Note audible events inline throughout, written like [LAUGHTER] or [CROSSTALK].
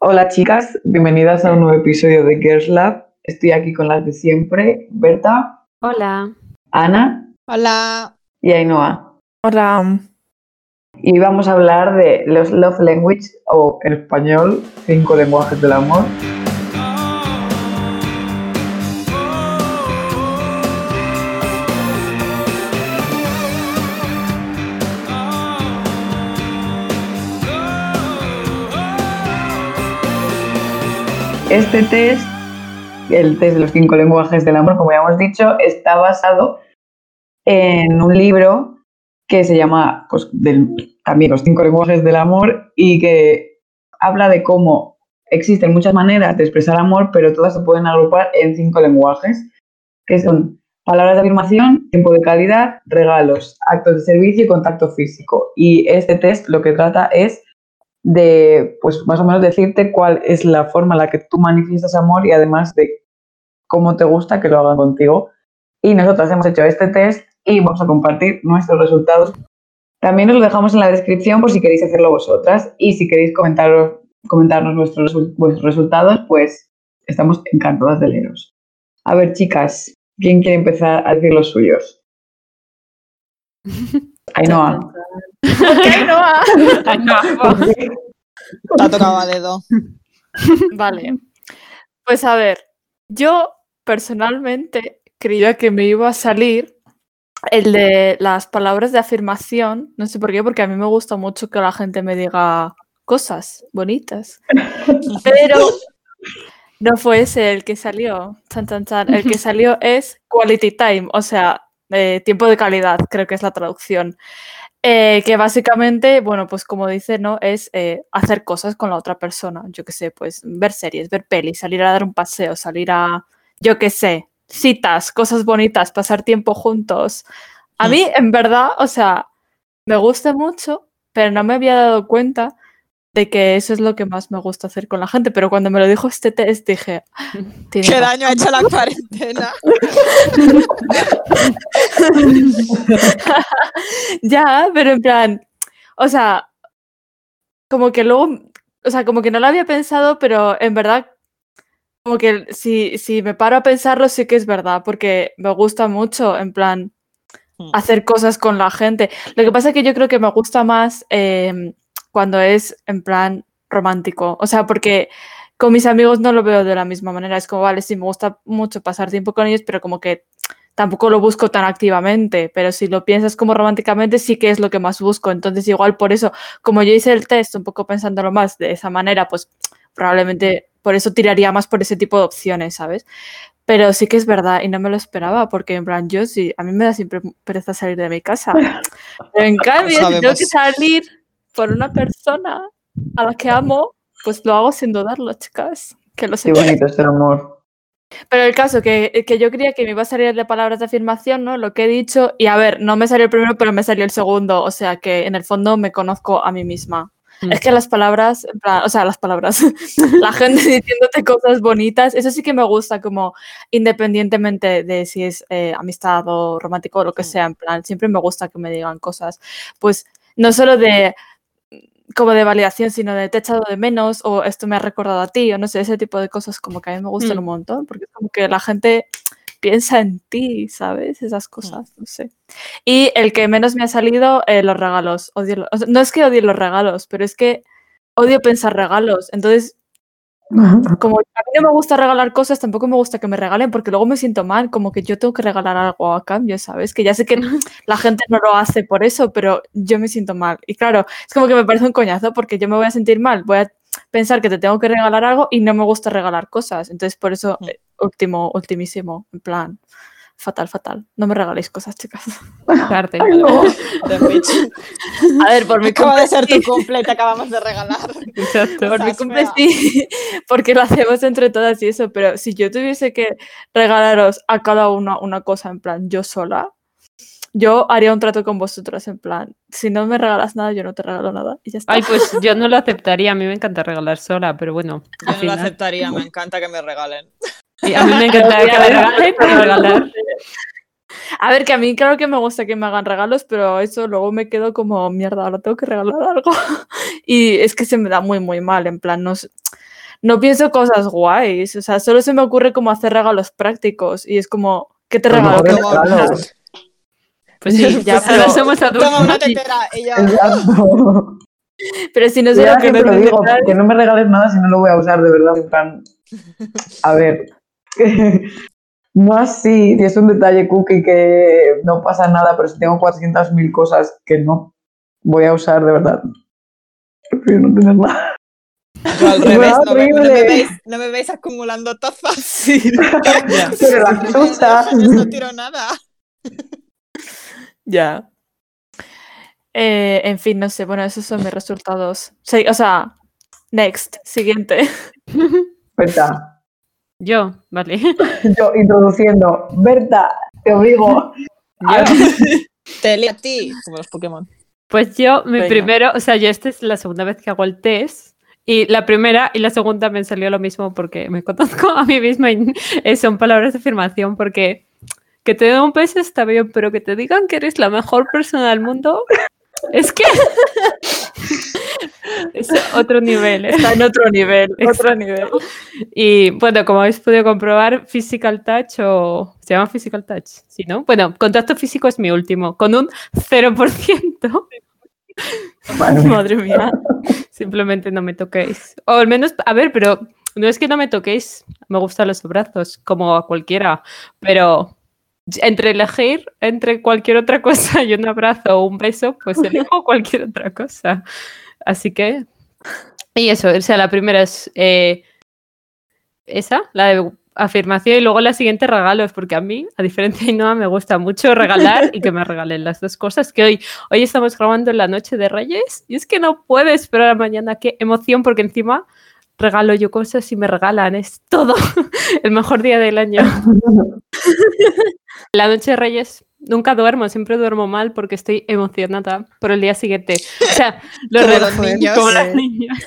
Hola chicas, bienvenidas a un nuevo episodio de Girls Lab. Estoy aquí con las de siempre, Berta, Hola. Ana Hola. y Ainhoa. Hola. Y vamos a hablar de los love language o en español, cinco lenguajes del amor. Este test, el test de los cinco lenguajes del amor, como ya hemos dicho, está basado en un libro que se llama pues, también Los cinco lenguajes del amor y que habla de cómo existen muchas maneras de expresar amor, pero todas se pueden agrupar en cinco lenguajes, que son palabras de afirmación, tiempo de calidad, regalos, actos de servicio y contacto físico. Y este test lo que trata es de, pues más o menos decirte cuál es la forma en la que tú manifiestas amor y además de cómo te gusta que lo hagan contigo. Y nosotros hemos hecho este test y vamos a compartir nuestros resultados. También os lo dejamos en la descripción por si queréis hacerlo vosotras y si queréis comentaros, comentarnos vuestros, vuestros resultados, pues estamos encantadas de leeros. A ver, chicas, ¿quién quiere empezar a decir los suyos? [LAUGHS] Ainhoa. [LAUGHS] Te ha tocado a dedo. Vale. Pues a ver, yo personalmente creía que me iba a salir el de las palabras de afirmación. No sé por qué, porque a mí me gusta mucho que la gente me diga cosas bonitas. Pero no fue ese el que salió. Chan, chan, chan. El que salió es quality time, o sea, eh, tiempo de calidad, creo que es la traducción. Eh, que básicamente, bueno, pues como dice, ¿no? Es eh, hacer cosas con la otra persona. Yo qué sé, pues ver series, ver pelis, salir a dar un paseo, salir a, yo qué sé, citas, cosas bonitas, pasar tiempo juntos. A mí, en verdad, o sea, me gusta mucho, pero no me había dado cuenta de que eso es lo que más me gusta hacer con la gente. Pero cuando me lo dijo este test, dije, "Ah, ¿Qué razón". daño ha hecho la cuarentena? [LAUGHS] ya, pero en plan, o sea, como que luego, o sea, como que no lo había pensado, pero en verdad, como que si, si me paro a pensarlo, sí que es verdad, porque me gusta mucho, en plan, Hmm. hacer cosas con la gente. Lo que pasa es que yo creo que me gusta más em, cuando es en plan romántico, o sea, porque con mis amigos no lo veo de la misma manera, es como, vale, sí, me gusta mucho pasar tiempo con ellos, pero como que tampoco lo busco tan activamente, pero si lo piensas como románticamente, sí que es lo que más busco. Entonces, igual por eso, como yo hice el test un poco pensándolo más de esa manera, pues probablemente por eso tiraría más por ese tipo de opciones, ¿sabes? Pero sí que es verdad y no me lo esperaba, porque en plan, yo sí, a mí me da siempre pereza salir de mi casa. [LAUGHS] Pero en cambio, si tengo que salir por una persona a la que amo, pues lo hago sin dudarlo, chicas. Que lo Qué bonito es el amor. Pero el caso que, que yo creía que me iba a salir de palabras de afirmación, ¿no? Lo que he dicho, y a ver, no me salió el primero, pero me salió el segundo, o sea que en el fondo me conozco a mí misma. Mm. Es que las palabras, en plan, o sea, las palabras, [LAUGHS] la gente diciéndote cosas bonitas, eso sí que me gusta, como independientemente de si es eh, amistad o romántico o lo que sea, en plan, siempre me gusta que me digan cosas, pues no solo de como de validación, sino de te he echado de menos o esto me ha recordado a ti o no sé, ese tipo de cosas como que a mí me gustan Mm. un montón, porque es como que la gente piensa en ti, ¿sabes? Esas cosas, no sé. Y el que menos me ha salido, eh, los regalos. Odio o sea, no es que odie los regalos, pero es que odio pensar regalos. Entonces, como a mí no me gusta regalar cosas, tampoco me gusta que me regalen porque luego me siento mal, como que yo tengo que regalar algo a cambio, ¿sabes? Que ya sé que la gente no lo hace por eso, pero yo me siento mal. Y claro, es como que me parece un coñazo porque yo me voy a sentir mal, voy a pensar que te tengo que regalar algo y no me gusta regalar cosas. Entonces, por eso, Mm. eh, último, ultimísimo, en plan, fatal, fatal. No me regaléis cosas, chicas. Suerte. The bitch. A ver, por mi Acaba cumple de ser tu sí. cumple te acabamos de regalar. [LAUGHS] Exacto. Por mi cumple fea. sí, [LAUGHS] porque lo hacemos entre todas y eso, pero si yo tuviese que regalaros a cada uno una cosa en plan yo sola, yo haría un trato con vosotras en plan, si no me regalas nada, yo no te regalo nada y ya está. Ay, pues yo no lo [LAUGHS] aceptaría. A mí me encanta regalar sola, pero bueno. Yo no lo final- aceptaría, me encanta que me regalen. Y a mí me encantaría que me regalen, pero regalar. A ver, que a mí claro que me gusta que me hagan regalos, pero eso luego me quedo como, mierda, ahora tengo que regalar algo. [LAUGHS] y es que se me da muy, muy mal, en plan, no no pienso cosas guays. O sea, solo se me ocurre como hacer regalos prácticos. Y es como, ¿qué te regalo? mejor ¿Qué como- regalo. Pues sí, [LAUGHS] Ya, pero- [LAUGHS] somos adultos. Toma una tetera. Exacto. Pero si no sé lo que lo digo, que no me regales nada si no lo voy a usar de verdad. En plan, a ver, no así, si es un detalle cookie que no pasa nada, pero si tengo 400.000 cosas que no voy a usar de verdad, prefiero no tener nada. yo al [LAUGHS] revés, no me, no me veis, no me veis acumulando tazas. [LAUGHS] Sí. [LAUGHS] Pero las usas. Yo no tiro nada. Ya. Eh, en fin, no sé. Bueno, esos son mis resultados. Sí, o sea, next, siguiente. Berta, Yo, vale. [LAUGHS] yo introduciendo, Berta, te obligo. Yo. [LAUGHS] Te leo a ti, como los Pokémon. Pues yo, mi Venga. primero, o sea, yo esta es la segunda vez que hago el test. Y la primera y la segunda me salió lo mismo porque me conozco a mí misma y eh, son palabras de afirmación porque que te den un beso está bien, pero que te digan que eres la mejor persona del mundo es que es otro nivel. ¿eh? Está en otro nivel. Otro nivel. Y bueno, como habéis podido comprobar, Physical Touch o... ¿Se llama Physical Touch? Sí, ¿no? Bueno, contacto físico es mi último, con un 0%. Vale. Madre mía. Simplemente no me toquéis. O al menos, a ver, pero no es que no me toquéis. Me gustan los abrazos, como a cualquiera. Pero entre elegir entre cualquier otra [LAUGHS] cosa y un abrazo o un beso, pues elijo [LAUGHS] cualquier otra cosa. Así que. Y eso, o sea, la primera es eh, esa, la de afirmación, y luego la siguiente regalos, porque a mí, a diferencia de Ainhoa, me gusta mucho regalar y que me regalen las dos cosas que hoy Hoy estamos grabando en la noche de Reyes y es que no puedo esperar a mañana. Qué emoción, porque encima regalo yo cosas y me regalan. Es todo [LAUGHS] el mejor día del año. [LAUGHS] La noche de Reyes nunca duermo, siempre duermo mal porque estoy emocionada por el día siguiente. O sea, [LAUGHS] los Como los niños. como los Sí. niños.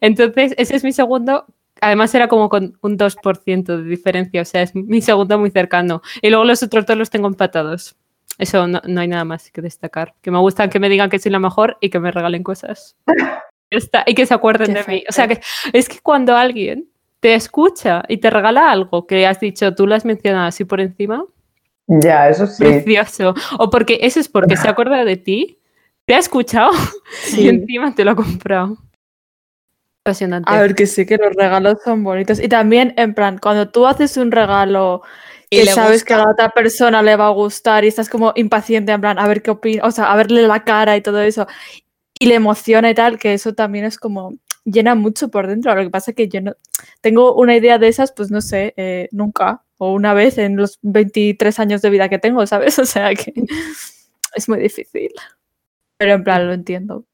Entonces, ese es mi segundo. Además, era como con un 2% de diferencia, o sea, es mi segundo muy cercano. Y luego los otros dos los tengo empatados. Eso no, no hay nada más que destacar. Que me gustan que me digan que soy la mejor y que me regalen cosas. [LAUGHS] Está, y que se acuerden Qué de mí. O sea, que es que cuando alguien te escucha y te regala algo que has dicho, tú lo has mencionado así por encima, Ya, eso sí. precioso. O porque eso es porque se acuerda de ti, te ha escuchado y encima te lo ha comprado. Apasionante. A ver, que sí, que los regalos son bonitos. Y también, en plan, cuando tú haces un regalo Y que sabes que a la otra persona le va a gustar y estás como impaciente, en plan, a ver qué opina, o sea, a verle la cara y todo eso, y le emociona y tal, que eso también es como llena mucho por dentro. Lo que pasa es que yo no tengo una idea de esas, pues no sé, eh, nunca, o una vez en los 23 años de vida que tengo, ¿sabes? [LAUGHS] O sea que [LAUGHS] es muy difícil. Pero en plan, lo entiendo.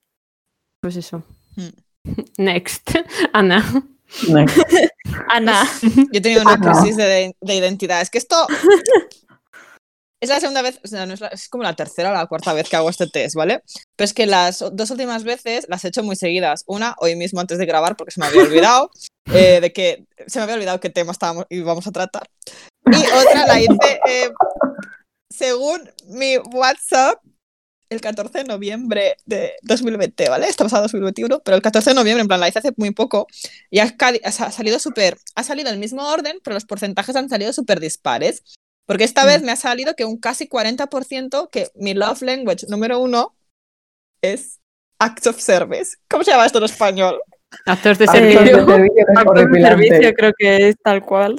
Pues eso. Mm. [LAUGHS] Next. Ana. Next. Ana, Yo he tenido una no. crisis de, de identidad. Es que esto es la segunda vez, o sea, no es, la- es como la tercera o la cuarta vez que hago este test, ¿vale? Pero es que las dos últimas veces las he hecho muy seguidas. Una, hoy mismo antes de grabar, porque se me había olvidado [LAUGHS] eh, de que se me había olvidado qué tema estábamos íbamos a tratar. Y otra la hice eh, según mi WhatsApp el 14 de noviembre de 2020, ¿vale? Está pasado 2021, pero el 14 de noviembre, en plan, la hice hace muy poco y ha, ha sa- salido súper, ha salido el mismo orden, pero los porcentajes han salido súper dispares. Porque esta vez me ha salido que un casi 40% que mi love language número uno es acts of service. ¿Cómo se llama esto en español? Actos servicio. de servicio que es actor de servicio creo que es tal cual.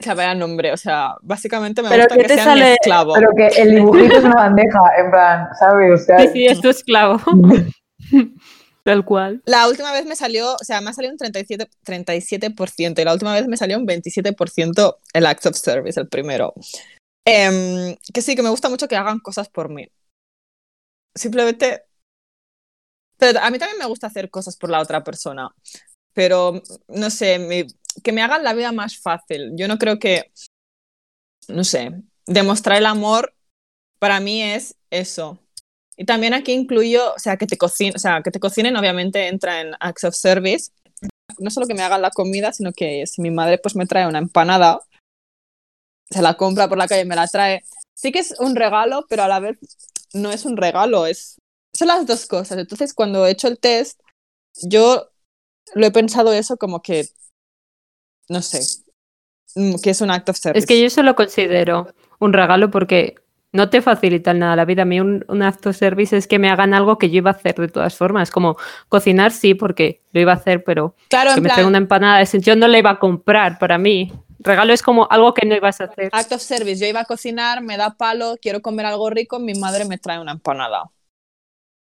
O sea, vaya nombre, o sea, básicamente me Pero gusta ¿qué que te sea mi sale? esclavo. Pero que el dibujito es una bandeja, en plan, ¿sabes? O sea, Sí, sí, es tu esclavo. [LAUGHS] Tal cual. La última vez me salió, o sea, me ha salido un 37%, 37% y la última vez me salió un 27% el act of service, el primero. Em, que sí, que me gusta mucho que hagan cosas por mí. Simplemente... Pero a mí también me gusta hacer cosas por la otra persona. Pero, no sé, mi- que me hagan la vida más fácil. Yo no creo que, no sé, demostrar el amor para mí es eso. Y también aquí incluyo, o sea, que te cocinen, o sea, que te cocinen obviamente entra en acts of service. No solo que me hagan la comida, sino que si mi madre pues me trae una empanada, se la compra por la calle y me la trae. Sí que es un regalo, pero a la vez no es un regalo, es son las dos cosas. Entonces, cuando he hecho el test, yo lo he pensado eso como que no sé, mm, que es un act of service. Es que yo eso lo considero un regalo porque no te facilitan nada la vida. A mí un, un acto de service es que me hagan algo que yo iba a hacer de todas formas. Como cocinar, sí, porque lo iba a hacer, pero claro, que me plan, una empanada, es- yo no la iba a comprar para mí. Regalo es como algo que no ibas a hacer. act of service. Yo iba a cocinar, me da palo, quiero comer algo rico, mi madre me trae una empanada.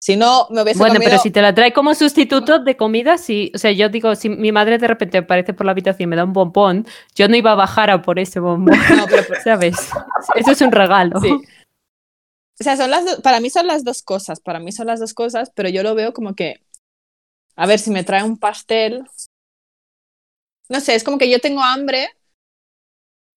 Si no, me hubiese Bueno, comido... pero si te la trae como sustituto de comida, sí. O sea, yo digo, si mi madre de repente aparece por la habitación y me da un bombón, yo no iba a bajar a por ese bombón, [LAUGHS] No, pero- pero- [LAUGHS] ¿sabes? Eso es un regalo. Sí. O sea, son las do- para mí son las dos cosas, para mí son las dos cosas, pero yo lo veo como que, a ver, si me trae un pastel, no sé, es como que yo tengo hambre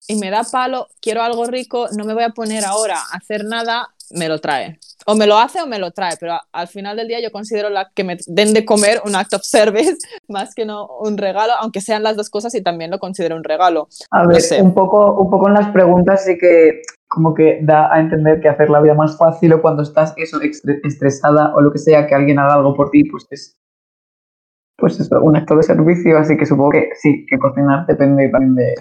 y me da palo, quiero algo rico, no me voy a poner ahora a hacer nada, me lo trae. O me lo hace o me lo trae, pero a- al final del día yo considero la que me den de comer un act of service [LAUGHS] más que no un regalo, aunque sean las dos cosas y también lo considero un regalo. A No ver, sé. un, poco, un poco en las preguntas sí que como que da a entender que hacer la vida más fácil o cuando estás eso, estre- estresada o lo que sea, que alguien haga algo por ti, pues es pues eso, un acto de servicio, así que supongo que sí, que cocinar depende también de...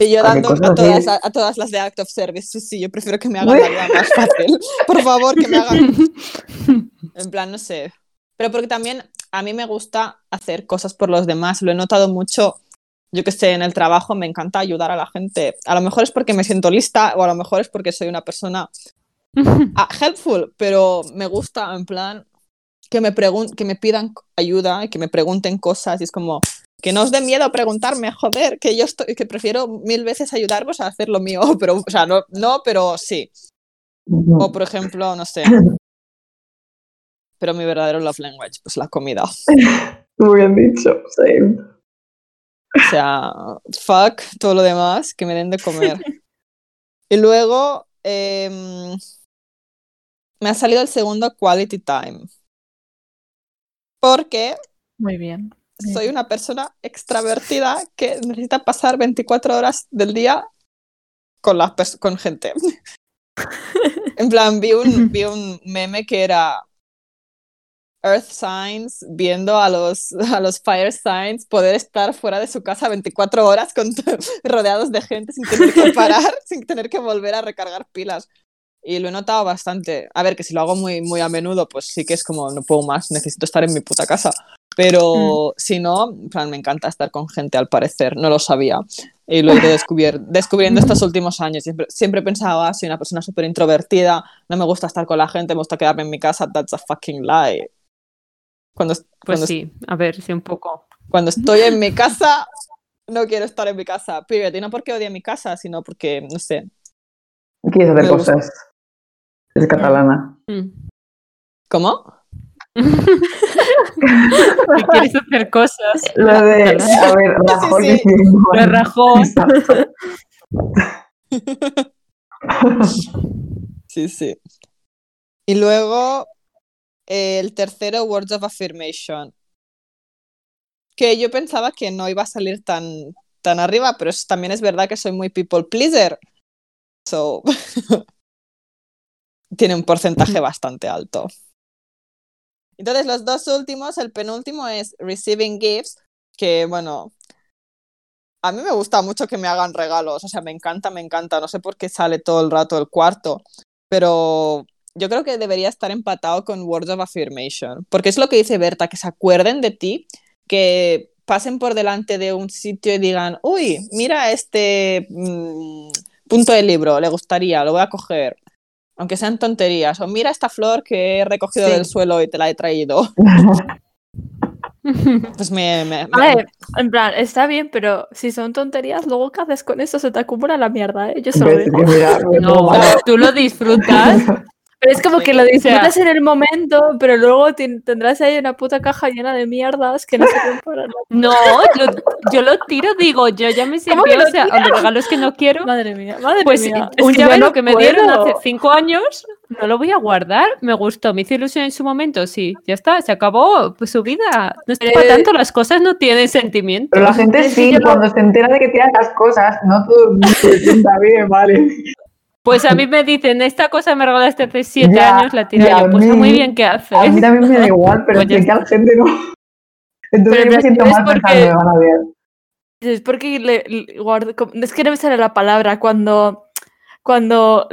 Y yo dando a todas, a, a todas las de Act of Service, sí, sí, yo prefiero que me hagan la vida más [LAUGHS] fácil. Por favor, que me hagan. [LAUGHS] En plan, no sé. Pero porque también a mí me gusta hacer cosas por los demás. Lo he notado mucho, yo que sé, en el trabajo me encanta ayudar a la gente. A lo mejor es porque me siento lista o a lo mejor es porque soy una persona ah, [LAUGHS] helpful, pero me gusta en plan que me, pregun que me pidan ayuda y que me pregunten cosas y es como que no os dé miedo preguntarme, joder, que yo estoy, que prefiero mil veces ayudaros a hacer lo mío, [LAUGHS] pero, o sea, no, no pero sí. O por ejemplo, no sé. Pero mi verdadero love language, pues la comida. [LAUGHS] Muy bien dicho, same. O sea, fuck todo lo demás, que me den de comer. [LAUGHS] Y luego em, me ha salido el segundo quality time. Porque Muy bien. Soy una persona extravertida que necesita pasar 24 horas del día con, las con gente. [LAUGHS] en plan, vi un, vi [LAUGHS] un meme que era Earth Signs viendo a los, [LAUGHS] a los Fire Signs poder estar fuera de su casa 24 horas con rodeados de gente sin tener que parar, sin tener que volver a recargar pilas. Y lo he notado bastante. A ver, que si lo hago muy, muy a menudo, pues sí que es como, no puedo más, necesito estar en mi puta casa. Pero si no, en plan, me encanta estar con gente, al parecer, no lo sabía. Y lo he ido descubriendo estos últimos años. Siempre, siempre pensaba, soy una persona súper introvertida, no me gusta estar con la gente, me gusta quedarme en mi casa. That's a fucking lie. Cuando, Pues cuando, sí, a ver, sí, un poco. cuando estoy en mi [LAUGHS] casa, no quiero estar en mi casa. Period. Y no porque odie mi casa, sino porque, no sé. Quieres hacer cosas. Es catalana. Mm. ¿Cómo? Que quieres hacer cosas. Lo de, a ver, Rajoy sí. diciendo- Lo de. Sí, sí. Y luego eh, el tercero, Words of Affirmation. Que yo pensaba que no iba a salir tan, tan arriba, pero es- también es verdad que soy muy people pleaser. So, [LAUGHS] tiene un porcentaje bastante alto. Entonces, los dos últimos, el penúltimo es Receiving Gifts, que bueno, a mí me gusta mucho que me hagan regalos, o sea, me encanta, me encanta, no sé por qué sale todo el rato el cuarto, pero yo creo que debería estar empatado con Words of Affirmation, porque es lo que dice Berta, que se acuerden de ti, que pasen por delante de un sitio y digan, uy, mira este mm, punto del libro, le gustaría, lo voy a coger. Aunque sean tonterías. O mira esta flor que he recogido Sí. del suelo y te la he traído. [LAUGHS] [LAUGHS] Pues me, me- ver, en plan, está bien, pero si son tonterías, luego ¿qué haces con eso? Se te acumula la mierda, ¿eh? Yo se lo Ves, digo. que mira, me No, tú lo disfrutas. [LAUGHS] Pero es como Sí. que lo disfrutas en el momento, pero luego tendrás ahí una puta caja llena de mierdas que no sirven para nada. [LAUGHS] No, yo, yo lo tiro, digo, yo ya me ¿Cómo sirvió, o sea, los regalos que no quiero. Madre mía, madre Pues mía. un que yo llavero no que me dieron hace cinco años, no lo voy a guardar. Me gustó, me hizo ilusión en su momento, sí, ya está, se acabó pues, su vida. No es para Eh, tanto, las cosas no tienen sentimiento. Pero la gente sí, cuando se entera de que tiran las cosas, no todo el mundo se sienta bien, vale. Pues a mí me dicen, esta cosa me regalaste hace siete Ya, años, la tiré ya, yo. Pues mí- muy bien, ¿qué haces? A mí [LAUGHS] también me da igual, pero sé que a la gente no. Entonces yo me siento es mal porque- pensando, me van a ver. Es porque le, le guardo. Es que no me sale la palabra cuando. Cuando.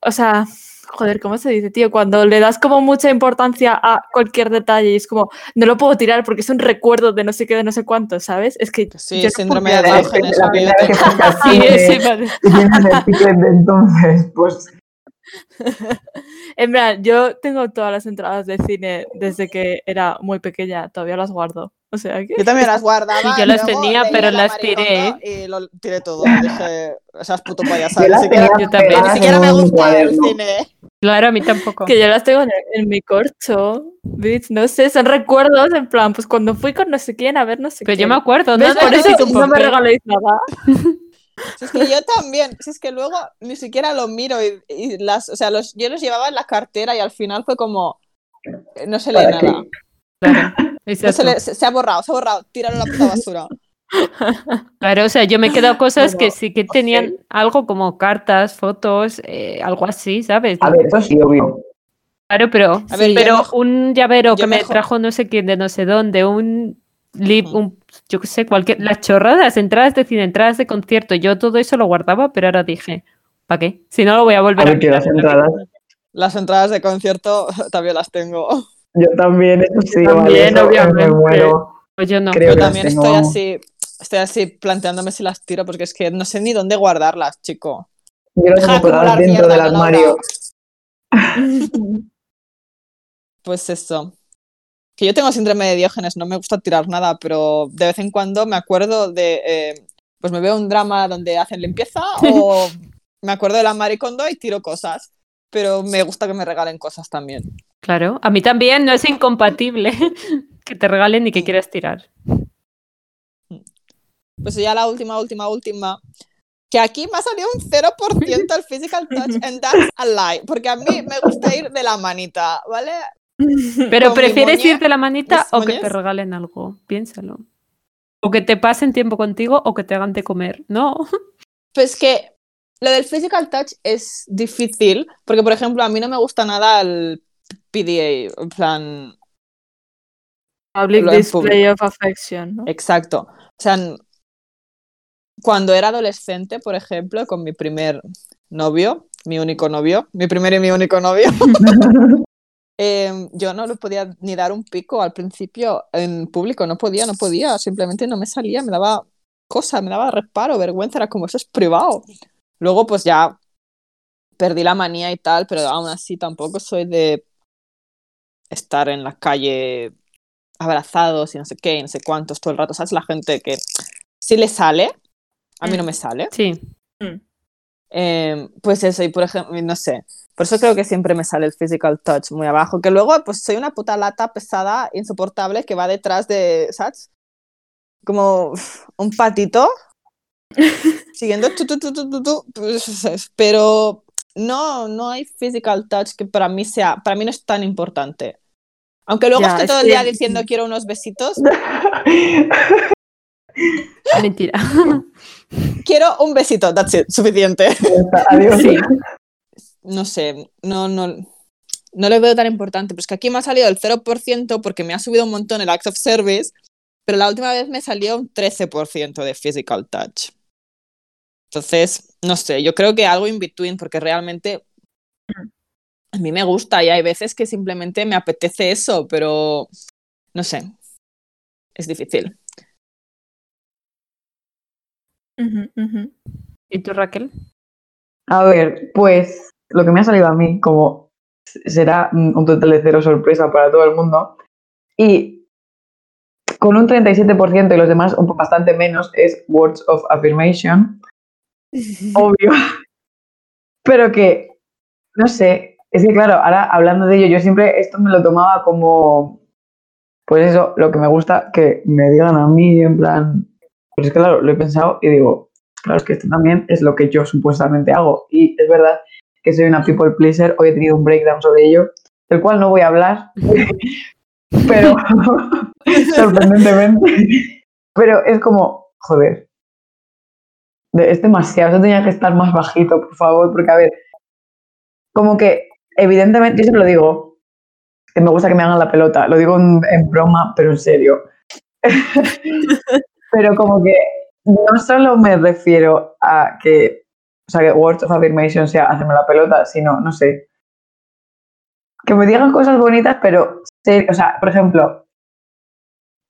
O sea. Joder, ¿cómo se dice, tío? Cuando le das como mucha importancia a cualquier detalle y es como, no lo puedo tirar porque es un recuerdo de no sé qué, de no sé cuánto, ¿sabes? Es que. Sí, yo no síndrome podría de [LAUGHS] la primera vez que [LAUGHS] al Sí, sí, vale. [LAUGHS] y tienes el ticket de entonces, pues [LAUGHS] En verdad, yo tengo todas las entradas de cine desde que era muy pequeña, todavía las guardo. O sea que. Yo también las [LAUGHS] guardaba. Sí, yo las tenía, pero La las tiré. Y lo tiré todo. [LAUGHS] Dije, esas puto payasadas. yo siquiera, también. ni siquiera me gusta el cine. Claro, a mí tampoco. Que yo las tengo en, en mi corcho. bitch, No sé, son recuerdos en plan, pues cuando fui con no sé quién a ver no sé Pero quién. yo me acuerdo, ¿no? Por eso ese no me regaléis nada. Si es que yo también, si es que luego ni siquiera lo miro y, y las, o sea, los, yo los llevaba en la cartera y al final fue como, eh, no se lee nada. Claro, No se, lee- se, se ha borrado, se ha borrado, tíralo a la puta basura. Claro, o sea, yo me he quedado cosas que sí que tenían algo como cartas, fotos, eh, algo así, ¿sabes? a ver, eso sí, obvio. Claro, pero, A ver, pero un llavero que me mejor- trajo no sé quién de no sé dónde, un lip, un, yo qué sé, cualquier, las chorradas, entradas de cine, entradas de concierto, yo todo eso lo guardaba, pero ahora dije, ¿para qué? Si no lo voy a A volver a ver, que mirar. las entradas. Las entradas de concierto [LAUGHS] también las tengo. Yo también, eso sí, También, vale, eso, obviamente. me muero. Pues yo no. Creo Yo que también tengo- estoy así, estoy así planteándome si las tiro porque es que no sé ni dónde guardarlas, chico. Yo las tengo dentro del mierda, ¿no, armario. [LAUGHS] Pues eso. Que yo tengo síndrome de Diógenes, no me gusta tirar nada, pero de vez en cuando me acuerdo de. eh, pues me veo un drama donde hacen limpieza o [LAUGHS] me acuerdo de la Maricondo y tiro cosas. Pero me gusta que me regalen cosas también. Claro, a mí también no es incompatible [LAUGHS] que te regalen y que quieras tirar. Pues ya la última, última, última. Que aquí me ha salido un 0% el physical touch [LAUGHS] and that's a lie. Porque a mí me gusta ir de la manita, ¿vale? [LAUGHS] Pero ¿prefieres irte la manita o que te regalen algo? Piénsalo. O que te pasen tiempo contigo o que te hagan de comer. No. [LAUGHS] Pues que lo del physical touch es difícil, porque por ejemplo a mí no me gusta nada el PDA, en plan, Public display of affection, ¿no? exacto. O sea, cuando era adolescente, por ejemplo, con mi primer novio, mi único novio, mi primer y mi único novio, [LAUGHS] em, yo no le podía ni dar un pico al principio en público, no podía, no podía, simplemente no me salía, me daba cosa, me daba reparo, vergüenza, era como eso es privado. Luego pues ya perdí la manía y tal, pero aún así tampoco soy de estar en la calle abrazados y no sé qué, y no sé cuántos todo el rato, ¿sabes? La gente que sí le sale, a mí no me sale. Sí. Eh, pues eso, y por ejemplo, no sé. Por eso creo que siempre me sale el physical touch muy abajo. Que luego, pues soy una puta lata pesada, insoportable, que va detrás de, ¿sabes? Como un patito. [LAUGHS] siguiendo. tu, tu, tu, tu, tu, tu, pues, pero no, no hay physical touch que para mí sea, para mí no es tan importante. Aunque luego Ya, esté es todo el que- día diciendo quiero unos besitos, [LAUGHS] Mentira. [LAUGHS] quiero un besito, that's it, suficiente. Adiós. Sí. no sé, no, no, no le veo tan importante. Pero es que aquí me ha salido el 0% porque me ha subido un montón el Act of Service, pero la última vez me salió un 13% de Physical Touch. Entonces, no sé, yo creo que algo in between, porque realmente a mí me gusta y hay veces que simplemente me apetece eso, pero no sé, es difícil. Ujú. ¿Y tú, Raquel? A ver, pues lo que me ha salido a mí, como será un total de cero sorpresa para todo el mundo, y con un 37% y los demás un bastante menos, es Words of Affirmation, [LAUGHS] obvio. Pero que, no sé, es que claro, ahora hablando de ello, yo siempre esto me lo tomaba como, pues eso, lo que me gusta que me digan a mí, en plan, pues es que claro, lo he pensado y digo, claro, es que esto también es lo que yo supuestamente hago. Y es verdad que soy una people pleaser, hoy he tenido un breakdown sobre ello, del cual no voy a hablar, [LAUGHS] pero [LAUGHS] sorprendentemente. Pero es como, joder, de- es demasiado, eso tenía que estar más bajito, por favor, porque a ver, como que evidentemente, yo siempre lo digo, que me gusta que me hagan la pelota, lo digo en, en broma, pero en serio. [LAUGHS] pero como que no solo me refiero a que, o sea, que words of affirmation sea hacerme la pelota, sino, no sé, que me digan cosas bonitas, pero, o sea, por ejemplo,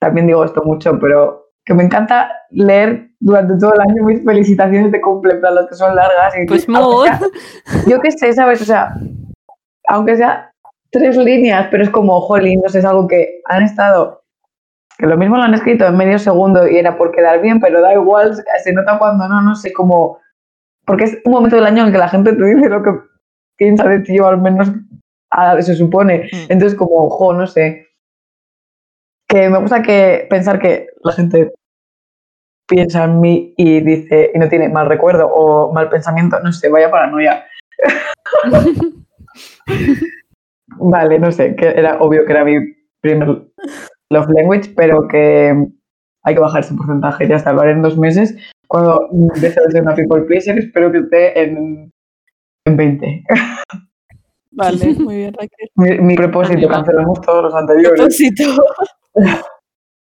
también digo esto mucho, pero que me encanta leer durante todo el año mis felicitaciones de cumpleaños, las que son largas. Y Pues [LAUGHS] mood. sea- yo qué sé, ¿sabes? O sea, aunque sea tres líneas, pero es como, jolín, no sé, es algo que han estado, lo mismo lo han escrito en medio segundo y era por quedar bien, pero da igual, se nota cuando no, no sé, como, porque es un momento del año en que la gente te dice lo que piensa de ti, o al menos ah, se supone. Mm. Entonces, como, jo, no sé, que me gusta que pensar que la gente piensa en mí y dice, y no tiene mal recuerdo o mal pensamiento, no sé, vaya paranoia. [LAUGHS] Vale, no sé, que era obvio que era mi primer love language, pero que hay que bajar ese porcentaje. Ya está, lo haré en dos meses. Cuando deje de ser una people pleaser, espero que esté en, en 20. Vale, [LAUGHS] muy bien, Raquel. Mi, mi propósito, cancelamos todos los anteriores. Propósito.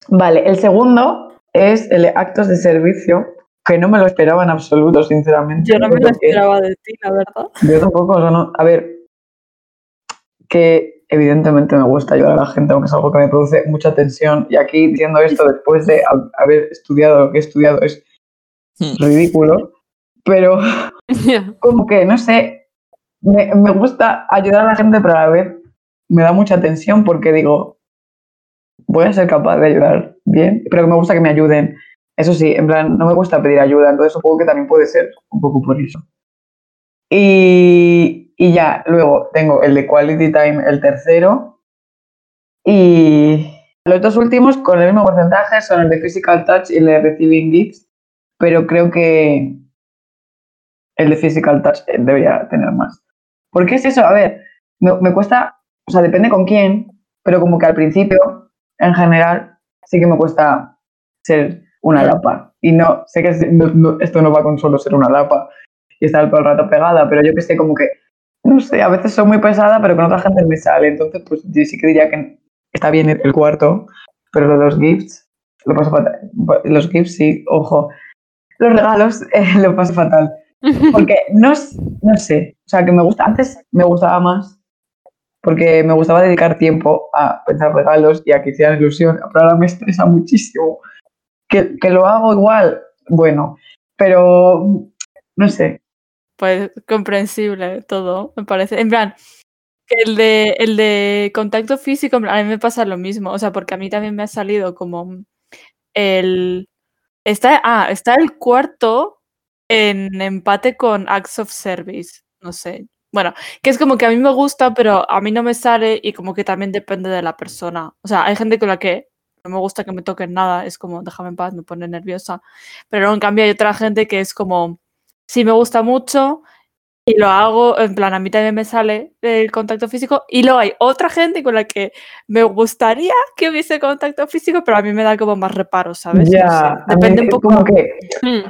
Vale, el segundo es el de actos de servicio, que no me lo esperaba en absoluto, sinceramente. Yo no me lo esperaba de ti, la verdad. Yo tampoco, o sea, no- a ver, que evidentemente me gusta ayudar a la gente, aunque es algo que me produce mucha tensión. Y aquí diciendo esto después de ha- haber estudiado lo que he estudiado es Hmm. ridículo, pero como que, no sé, me, me gusta ayudar a la gente, pero a la vez me da mucha tensión porque digo, voy a ser capaz de ayudar bien, pero que me gusta que me ayuden. Eso sí, en plan, no me gusta pedir ayuda, entonces supongo que también puede ser un poco por eso. Y, y ya, luego tengo el de Quality Time, el tercero. Y los dos últimos, con el mismo porcentaje, son el de Physical Touch y el de Receiving Gifts, pero creo que el de Physical Touch eh, debería tener más. ¿Por qué es eso? A ver, me, me cuesta, o sea, depende con quién, pero como que al principio, en general, sí que me cuesta ser una lapa. Y no, sé que no- no- esto no va con solo ser una lapa y estar todo el rato pegada, pero yo que sé, como que, [LAUGHS] no sé, a veces soy muy pesada, pero con otra gente me sale. Entonces, pues yo sí que diría que está bien el cuarto, pero lo de los gifts, lo paso fatal. Los gifts, sí, ojo. Los regalos, [LAUGHS] eh, lo paso fatal. [LAUGHS] Porque no, no sé, o sea, que me gusta, antes me gustaba más, porque me gustaba dedicar tiempo a pensar regalos y a que hicieran ilusión, pero ahora me estresa muchísimo. Que, que lo hago igual, bueno, pero no sé, Pues comprensible todo, me parece. En plan, el de, el de contacto físico, a mí me pasa lo mismo. O sea, porque a mí también me ha salido como el. Está, ah, está el cuarto en empate con Acts of Service. No sé. Bueno, que es como que a mí me gusta, pero a mí no me sale y como que también depende de la persona. O sea, hay gente con la que no me gusta que me toquen nada, es como, déjame en paz, me pone nerviosa. Pero en cambio hay otra gente que es como, sí me gusta mucho y lo hago, en plan, a mí también me sale el contacto físico y luego hay otra gente con la que me gustaría que hubiese contacto físico, pero a mí me da como más reparo, ¿sabes? No sé, ya, Depende un poco. como que Mm.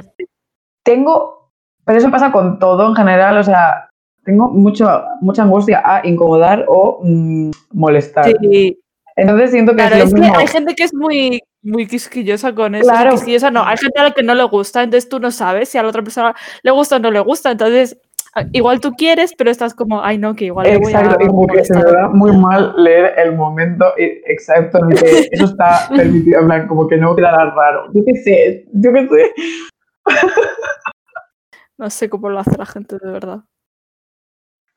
tengo, pero eso pasa con todo en general, o sea, tengo mucho, mucha angustia a incomodar o mm, molestar. Sí, Entonces siento que claro, es lo es que hay gente que es muy, muy quisquillosa con eso. Claro. quisquillosa no, hay gente a la que no le gusta, entonces tú no sabes si a la otra persona le gusta o no le gusta. Entonces, a- igual tú quieres, pero estás como, ay no, que igual le voy a Exacto, y como que se me molestar". da muy mal leer el momento exacto en el que eso está [LAUGHS] permitido, en plan, como que no quedará raro. Yo qué sé, yo qué sé. No sé cómo lo hace la gente de verdad.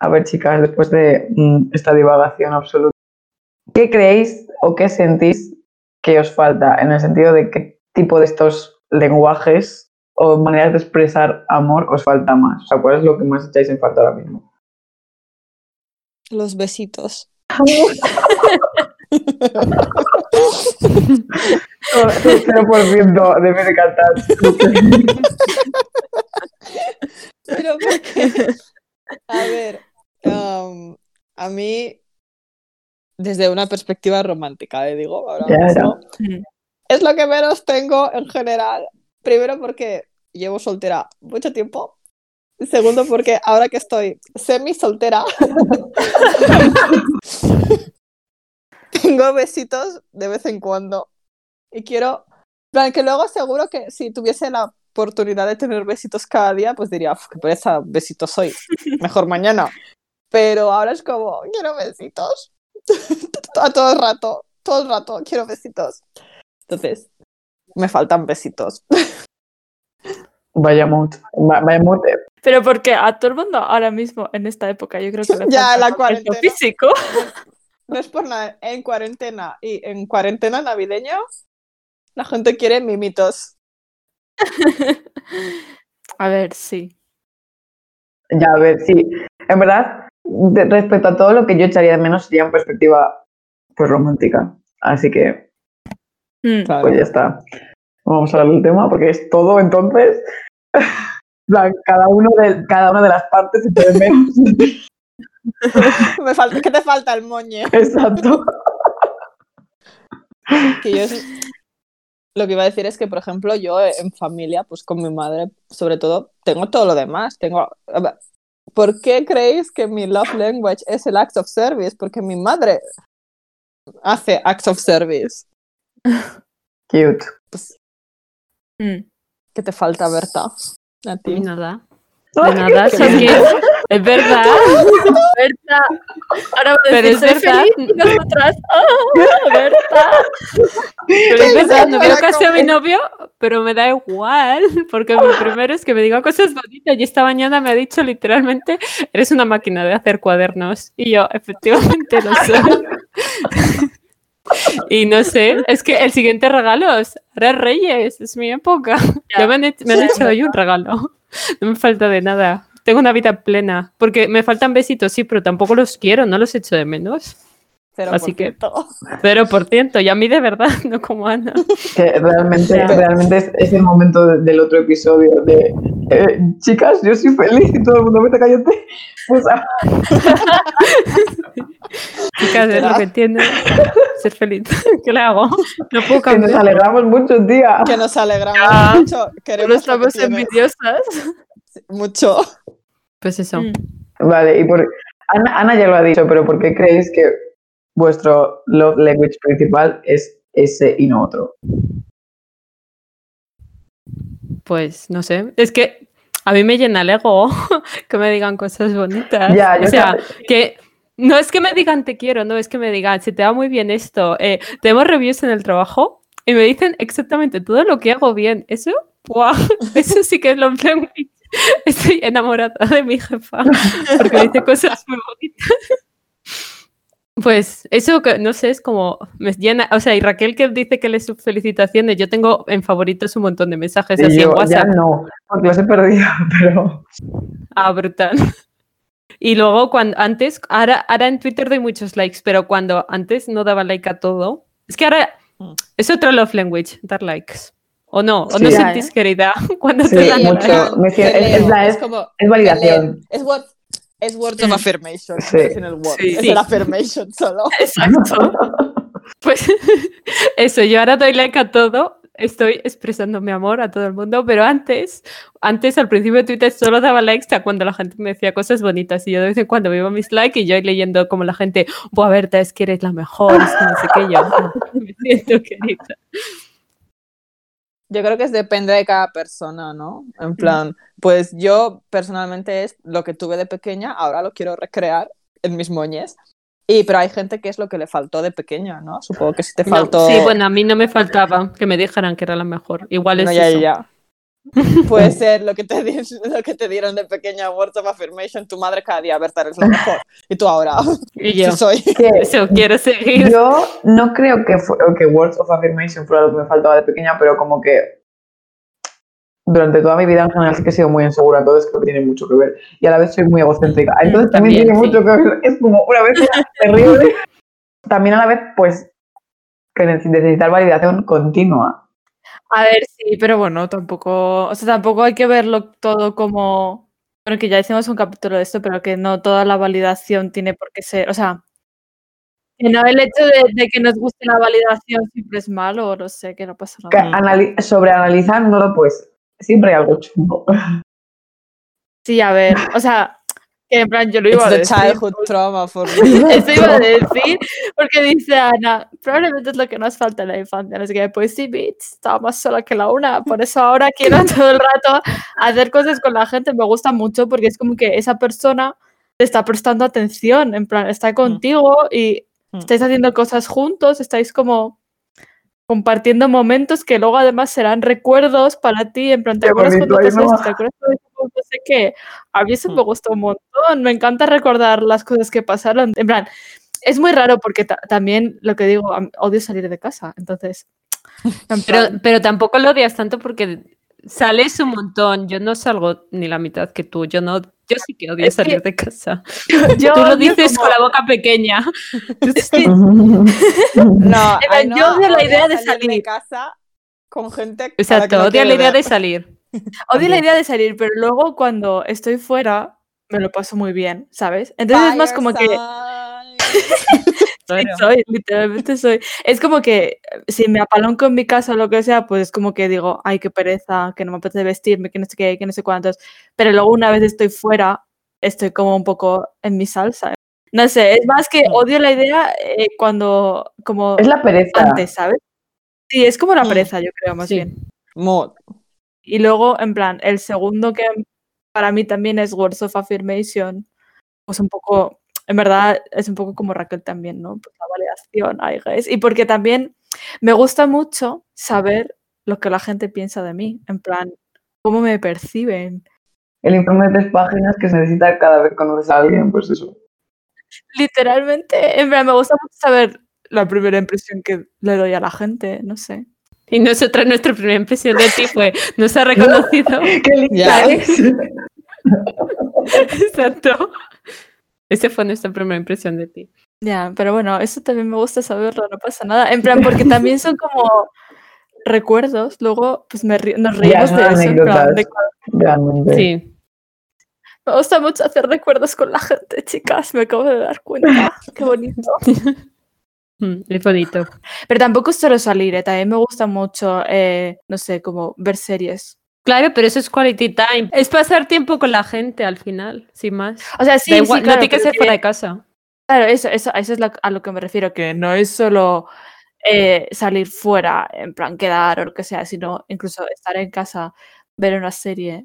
A ver, chicas, después de mm, esta divagación absoluta, ¿qué creéis o qué sentís que os falta en el sentido de qué tipo de estos lenguajes o maneras de expresar amor os falta más? O sea, ¿cuál es lo que más echáis en falta ahora mismo? Los besitos. [LAUGHS] Solo 0% de me cantar. Pero porque, a ver, um, a mí, desde una perspectiva romántica, le digo, ahora ya. mismo, Mm. es lo que menos tengo en general. Primero porque llevo soltera mucho tiempo. Segundo porque ahora que estoy semi soltera, [LAUGHS] tengo besitos de vez en cuando. Y quiero plan, que luego seguro que si tuviese la oportunidad de tener besitos cada día, pues diría, "Uf, qué pereza, besitos hoy, mejor mañana. Pero ahora es como, quiero besitos. [LAUGHS] A todo el rato, todo el rato, quiero besitos. Entonces, me faltan besitos. [LAUGHS] Vaya mood. Va- Vaya mood. Pero porque a todo el mundo ahora mismo, en esta época, yo creo que le [LAUGHS] Ya, falta la cuarentena. físico. No es por nada, en cuarentena y en cuarentena navideña, la gente quiere mimitos. A ver, sí. Ya, a ver, sí. En verdad, de- respecto a todo lo que yo echaría de menos sería en perspectiva pues romántica. Así que, Mm. Pues ya está. Vamos a hablar del tema porque es todo entonces. [LAUGHS] Cada, uno de, cada una de las partes se puede menos. [LAUGHS] Me falta, ¿Qué te falta el moñe? Exacto. Que yo es- Lo que iba a decir es que, por ejemplo, yo en familia, pues con mi madre, sobre todo, tengo todo lo demás. Tengo... ¿Por qué creéis que mi love language es el act of service? Porque mi madre hace acts of service. Cute. Mm. ¿Qué te falta, Berta? A ti. nada. De nada, Qué sí bien. que- es verdad. [LAUGHS] Ahora a Pero es "Soy verdad. feliz", y nosotras. Pero es verdad, no veo Exacto, casi a mi novio, pero me da igual, porque mi primero es que me diga cosas bonitas y esta mañana me ha dicho literalmente, eres una máquina de hacer cuadernos. Y yo, efectivamente lo soy. [LAUGHS] Y no sé, es que el siguiente regalo es, es Reyes, es mi época. Ya. Ya me han, hecho- me han hecho hoy un regalo. No me falta de nada. Tengo una vida plena, porque me faltan besitos, sí, pero tampoco los quiero, no los echo de menos. Cero Así por que- ciento. Cero [LAUGHS] por ciento, y a mí de verdad, [LAUGHS] no como Ana. Que realmente, realmente es, es el momento de- del otro episodio de eh, chicas, yo soy feliz y todo el mundo me está callando. Pues, ah, [LAUGHS] Chicas, es lo que entiendo. Ser feliz. ¿Qué le hago? No puedo que nos cambiar. alegramos mucho, tía. Que nos alegramos mucho. Queremos que estamos envidiosas. Mucho. Pues eso. Mm. Vale, y por Ana, Ana ya lo ha dicho, pero ¿por qué creéis que vuestro love language principal es ese y no otro? Pues no sé. Es que a mí me llena el ego [LAUGHS] que me digan cosas bonitas. Ya, yo o sea, también. que no es que me digan te quiero, no es que me digan se te va muy bien esto. Eh, tenemos reviews en el trabajo y me dicen exactamente todo lo que hago bien. Eso, ¡buah! [LAUGHS] Eso sí que es love language. [LAUGHS] Estoy enamorada de mi jefa porque dice cosas muy bonitas. Pues eso que no sé, es como me llena, o sea, y Raquel que dice que le sus felicitaciones, yo tengo en favoritos un montón de mensajes Y así en yo ya WhatsApp. no, porque los he perdido, [LAUGHS] pero Ah, brutal. Y luego cuando antes, ahora, ahora en Twitter doy muchos likes, pero cuando antes no daba like a todo, es que ahora Mm. es otro love language, dar likes. O no, o Sí. no sentís ¿eh? querida [LAUGHS] cuando Sí, te dan mucho. Me siento- es- es la- es- como es validación. Es, what, es words of affirmation. Sí. es en el word, Sí. es Sí. el affirmation solo. [LAUGHS] Exacto. [LAUGHS] Pues eso, yo ahora doy like a todo, estoy expresando mi amor a todo el mundo, pero antes, antes al principio de Twitter solo daba likes a cuando la gente me decía cosas bonitas y yo de vez en cuando me iba mis likes y yo leyendo como la gente, Buah, Berta, es que eres la mejor, es que no sé qué, yo me siento querida. Yo creo que es depende de cada persona, ¿no? En plan, pues yo personalmente es lo que tuve de pequeña, ahora lo quiero recrear en mis moñes. Y, pero hay gente que es lo que le faltó de pequeña, ¿no? Supongo que si te No, faltó. sí, bueno, a mí no me faltaba que me dijeran que era la mejor. Igual es No, ya, eso. ya. Puede [LAUGHS] ser lo que, te, [LAUGHS] lo que te dieron de pequeña, words of affirmation, tu madre cada día, Berta, eres lo mejor. Y tú ahora, [LAUGHS] Y sí yo, soy. eso, quiero seguir. yo no creo que, fu- que words of affirmation fuera lo que me faltaba de pequeña, pero como que durante toda mi vida en general sí que he sido muy insegura, entonces creo que tiene mucho que ver. Y a la vez soy muy egocéntrica, entonces también, también, tiene sí. mucho que ver. Es como una vez terrible. También a la vez, pues, que neces- necesitar validación continua. A ver, sí, pero bueno, tampoco, o sea, tampoco hay que verlo todo como, bueno, que ya hicimos un capítulo de esto, pero que no toda la validación tiene por qué ser, o sea, que no el hecho de, de que nos guste la validación siempre es malo, o no sé, que no pasa nada. sobreanalizándolo, pues, siempre hay algo chungo. Sí, a ver, o sea, Que en plan, yo lo iba It's a the decir. childhood trauma for me. [LAUGHS] Eso iba a decir, porque dice Ana, probablemente es lo que nos falta en la infancia. Sé qué, pues sí, bitch, estaba más sola que la una. Por eso ahora quiero [LAUGHS] todo el rato hacer cosas con la gente. Me gusta mucho porque es como que esa persona te está prestando atención, en plan, está contigo y Mm. estáis haciendo cosas juntos, estáis como compartiendo momentos que luego además serán recuerdos para ti, en plan, ¿te acuerdas cuando? ¿Te acuerdas cuando hicimos no sé qué? A mí eso me gustó un montón, me encanta recordar las cosas que pasaron, en plan, es muy raro porque ta- también, lo que digo, odio salir de casa, entonces... en Pero, pero tampoco lo odias tanto porque sales un montón. Yo no salgo ni la mitad que tú. Yo no, yo sí que odio Es que salir de casa. [LAUGHS] yo tú lo odio dices como- con la boca pequeña. [LAUGHS] Sí- No, [LAUGHS] Ainhoa yo odio la idea de de salir. casa con gente que Exacto, no quiere la idea ver. de salir. Odio la idea de salir, pero luego cuando estoy fuera me lo paso muy bien, ¿sabes? Entonces es más como que... Sí, soy, literalmente soy. Es como que si me apalonco en mi casa o lo que sea, pues es como que digo, ay, qué pereza, que no me apetece vestirme, que no sé qué, que no sé cuántos. Pero luego una vez estoy fuera, estoy como un poco en mi salsa. No sé, es más que odio la idea eh, cuando, como Es la pereza. antes, ¿sabes? Sí, es como la pereza, yo creo, más Sí. bien. Y luego, en plan, el segundo que para mí también es Words of Affirmation, pues un poco, en verdad, es un poco como Raquel también, ¿no? Pues la validación, I guess. Y porque también me gusta mucho saber lo que la gente piensa de mí, en plan, cómo me perciben. El informe de tres páginas que se necesita cada vez que conoces a alguien, pues eso. Literalmente, en plan, me gusta mucho saber la primera impresión que le doy a la gente, no sé. Y nosotros, nuestra primera impresión de ti fue, nos ha reconocido. [LAUGHS] ¡Qué linda! [LAUGHS] Exacto. Esa fue nuestra primera impresión de ti. Ya, pero bueno, eso también me gusta saberlo, no pasa nada. En plan, porque también son [LAUGHS] como recuerdos, luego pues me ri- nos reímos son de eso. plan, de Realmente. Sí. Me gusta mucho hacer recuerdos con la gente, chicas, me acabo de dar cuenta. [LAUGHS] Qué bonito. [LAUGHS] Mm, Es bonito. Pero tampoco es solo salir, ¿eh? también me gusta mucho, eh, no sé, como ver series. Claro, pero eso es quality time. Es pasar tiempo con la gente al final, sin más. O sea, sí, sí, claro, no tiene que ser fuera de casa. Claro, eso, eso, eso es la- a lo que me refiero, que no es solo eh, salir fuera, en plan quedar o lo que sea, sino incluso estar en casa, ver una serie.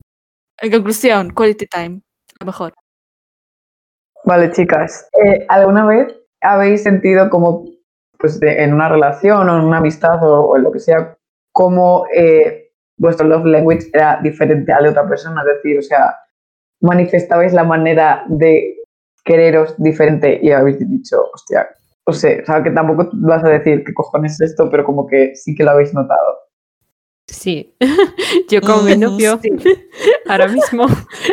En conclusión, quality time, lo mejor. Vale, chicas. eh, ¿Alguna vez habéis sentido como, pues, de- en una relación o en una amistad o, o en lo que sea, cómo eh, vuestro love language era diferente a la de otra persona? Es decir, o sea, manifestabais la manera de quereros diferente y habéis dicho, hostia, o sea, o sea, que tampoco vas a decir qué cojones es esto, pero como que sí que lo habéis notado. Sí. [LAUGHS] Yo como mi [LAUGHS] novio [LAUGHS] ahora mismo.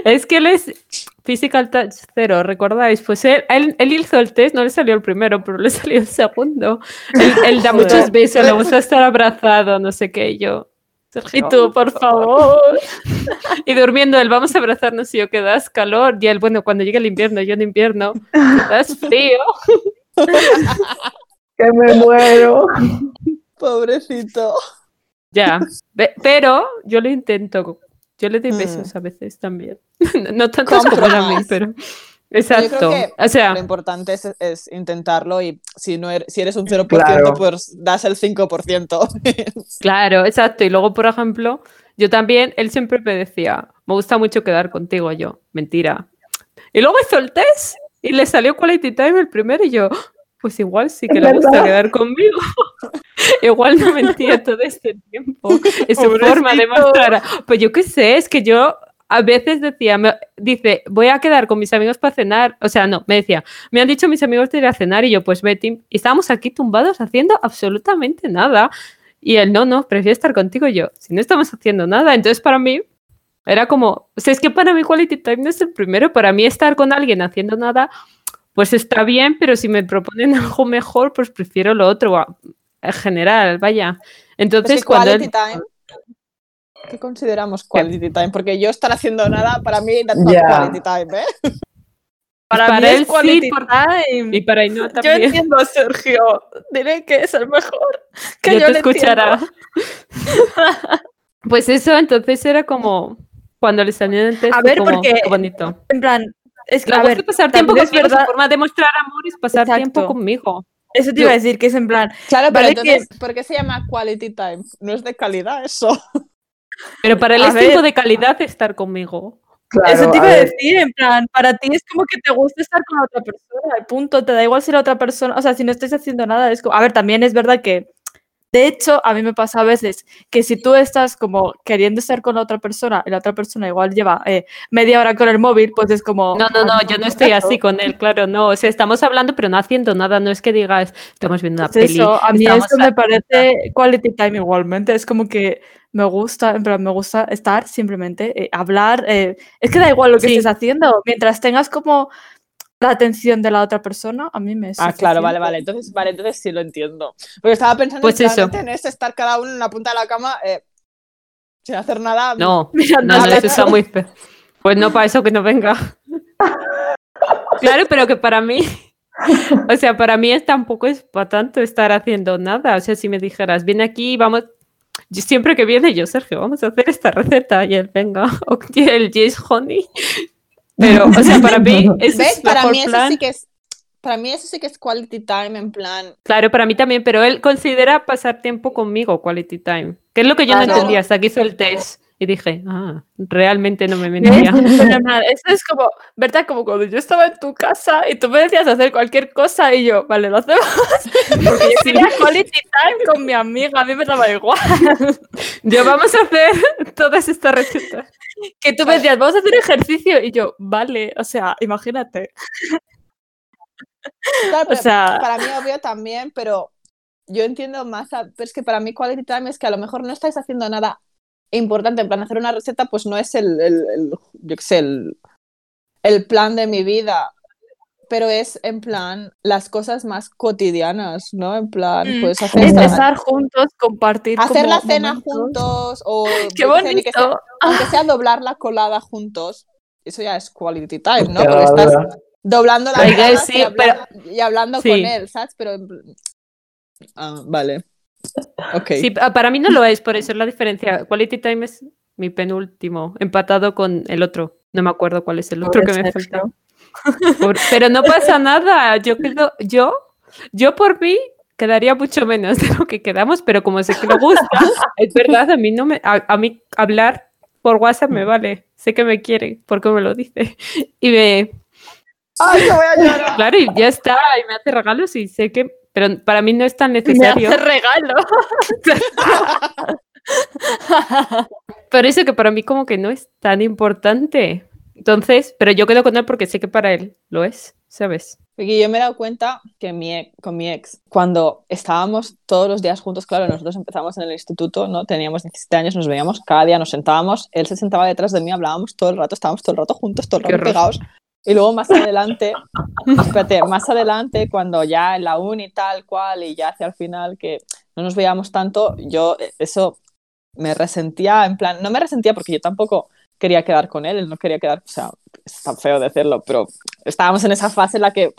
Es que él es physical touch cero, ¿recordáis? Pues él, él, él hizo el test, no le salió el primero, pero le salió el segundo. Él, él da muchos besos, le gusta estar abrazado, no sé qué, y yo. Y "Sergio, tú, por favor. [LAUGHS] Y durmiendo él, vamos a abrazarnos y yo que das calor. Y él, bueno, cuando llegue el invierno, yo en invierno, "Que das frío. [LAUGHS] ¡Que me muero! [LAUGHS] Pobrecito. Ya, pero yo lo intento. Yo le doy Mm. besos a veces también. No tantos como a mí, pero. Exacto. que O sea, Lo importante es, es intentarlo y si, no eres, si eres un 0%, Claro. pues das el 5%. [LAUGHS] claro, exacto. Y luego, por ejemplo, yo también, él siempre me decía, me gusta mucho quedar contigo. Yo, mentira. Y luego hizo el test y le salió Quality Time el primero y yo, pues igual sí que le gusta verdad. quedar conmigo. [LAUGHS] igual no mentía todo este tiempo. [LAUGHS] Es su forma de mostrar. Pues yo qué sé, es que yo a veces decía, me- dice, voy a quedar con mis amigos para cenar. O sea, no, me decía, me han dicho mis amigos de ir a cenar y yo, pues Betty, y estábamos aquí tumbados haciendo absolutamente nada. Y él, no, no, prefiero estar contigo Y yo. Si no estamos haciendo nada, entonces para mí era como, o sea, es que para mí quality time no es el primero, para mí estar con alguien haciendo nada, pues está bien, pero si me proponen [LAUGHS] algo mejor, pues prefiero lo otro, en general, vaya. Entonces, Es que cuando él- time. ¿Qué consideramos quality time? Porque yo estar haciendo nada, para mí, not Ya. quality time, ¿eh? Para, Para mí él es sí, time. y para Ainhoa Yo también, entiendo a Sergio. Diré que es el mejor. Que ya yo te le escuchará. [LAUGHS] pues eso, entonces era como, cuando le salió en el test, A ver, como, porque- qué bonito. En plan, Es que, a es ver, que pasar tiempo es conmigo, su verdad, forma de mostrar amor es pasar tiempo Exacto. conmigo. eso te iba a decir, que es en plan, Claro, pero Vale que- entonces, ¿por qué se llama quality time? No es de calidad eso. Pero para él A es tiempo ver. de calidad estar conmigo. Claro, eso te iba a decir, en plan, para ti es como que te gusta estar con la otra persona, y punto, te da igual si la otra persona, o sea, si no estáis haciendo nada, es como, a ver, también es verdad que, de hecho, a mí me pasa a veces que si tú estás como queriendo estar con la otra persona y la otra persona igual lleva eh, media hora con el móvil, pues es como... No, no, no, "Ah, yo no estoy rato". así con él, claro, no. O sea, estamos hablando, pero no haciendo nada. No es que digas, estamos viendo una Pues peli. eso, a mí eso me parece quality time igualmente. Es como que me gusta, en plan, me gusta estar simplemente, eh, hablar. eh, es que da igual lo que Sí. estés haciendo, mientras tengas como la atención de la otra persona, a mí me es Ah, claro, vale, vale. Entonces, vale, entonces sí lo entiendo. Porque estaba pensando Pues en, eso. ese estar cada uno en la punta de la cama eh, sin hacer nada. No, Mirando no, no, eso está muy feo. Pues no, para eso que no venga. Claro, pero que para mí, o sea, para mí es tampoco es para tanto estar haciendo nada. O sea, si me dijeras, viene aquí, vamos, yo- siempre que viene yo, Sergio, vamos a hacer esta receta y él venga, o [LAUGHS] el Jace Honey. Pero, o sea, para mí [LAUGHS] es ¿Ves? Para mí eso plan. sí que es. Para mí eso sí que es quality time en plan. Claro, para mí también, pero él considera pasar tiempo conmigo quality time, que es lo que yo no entendía hasta que hizo el test y dije, ah, realmente no me mentía. Eso es como, ¿verdad? Como cuando yo estaba en tu casa y tú me decías hacer cualquier cosa y yo, vale, lo hacemos. [LAUGHS] Porque yo quería quality time con mi amiga, a mí me daba igual. [LAUGHS] Yo vamos a hacer todas estas recetas. Que tú me decías, vamos a hacer ejercicio y yo, vale, o sea, imagínate. Claro, O pero sea, para mí obvio también, pero yo entiendo más. a- pero es que para mí quality time es que a lo mejor no estáis haciendo nada importante. En plan, hacer una receta, pues no es el, el- el- yo qué sé, el, el plan de mi vida. Pero es en plan las cosas más cotidianas, ¿no? En plan, Mm. pues hacer, es esta- estar juntos, compartir. hacer la cena momentos. juntos o [LAUGHS] ¡Qué sé, ni que sea- bonito! aunque sea doblar la colada juntos. Eso ya es quality time, ¿no? qué Porque estás doblando la Oiga, colada sí, y, habla- y hablando sí. con él, ¿sabes? Pero Ah, vale. Sí, pa- para mí no lo es, por eso es la diferencia. Quality time es mi penúltimo, empatado con el otro. No me acuerdo cuál es el otro Pobre que me falta. Por- Pero no pasa nada. Yo quedo, yo, yo por mí quedaría mucho menos de lo que quedamos, pero como sé que le gusta, [LAUGHS] es verdad, a mí no me, a, a mí hablar por WhatsApp me vale. Sé que me quiere porque me lo dice. Y me, ¡Ay, voy a llorar! claro, y ya está, y me hace regalos y sé que, pero para mí no es tan Me necesario. hace regalo. [LAUGHS] Por eso que para mí como que no es tan importante. Entonces, pero yo quedo con él porque sé que para él lo es, ¿sabes? Porque yo me he dado cuenta que mi ex- con mi ex, cuando estábamos todos los días juntos, claro, nosotros empezamos en el instituto, ¿no? Teníamos 17 años, nos veíamos cada día, nos sentábamos, él se sentaba detrás de mí, hablábamos todo el rato, estábamos todo el rato juntos, todo el rato pegados. Y luego más adelante, espérate, más adelante, cuando ya en la uni tal cual y ya hacia el final que no nos veíamos tanto, yo eh, eso me resentía, en plan, no me resentía porque yo tampoco quería quedar con él, él no quería quedar, o sea, es tan feo decirlo, pero estábamos en esa fase en la que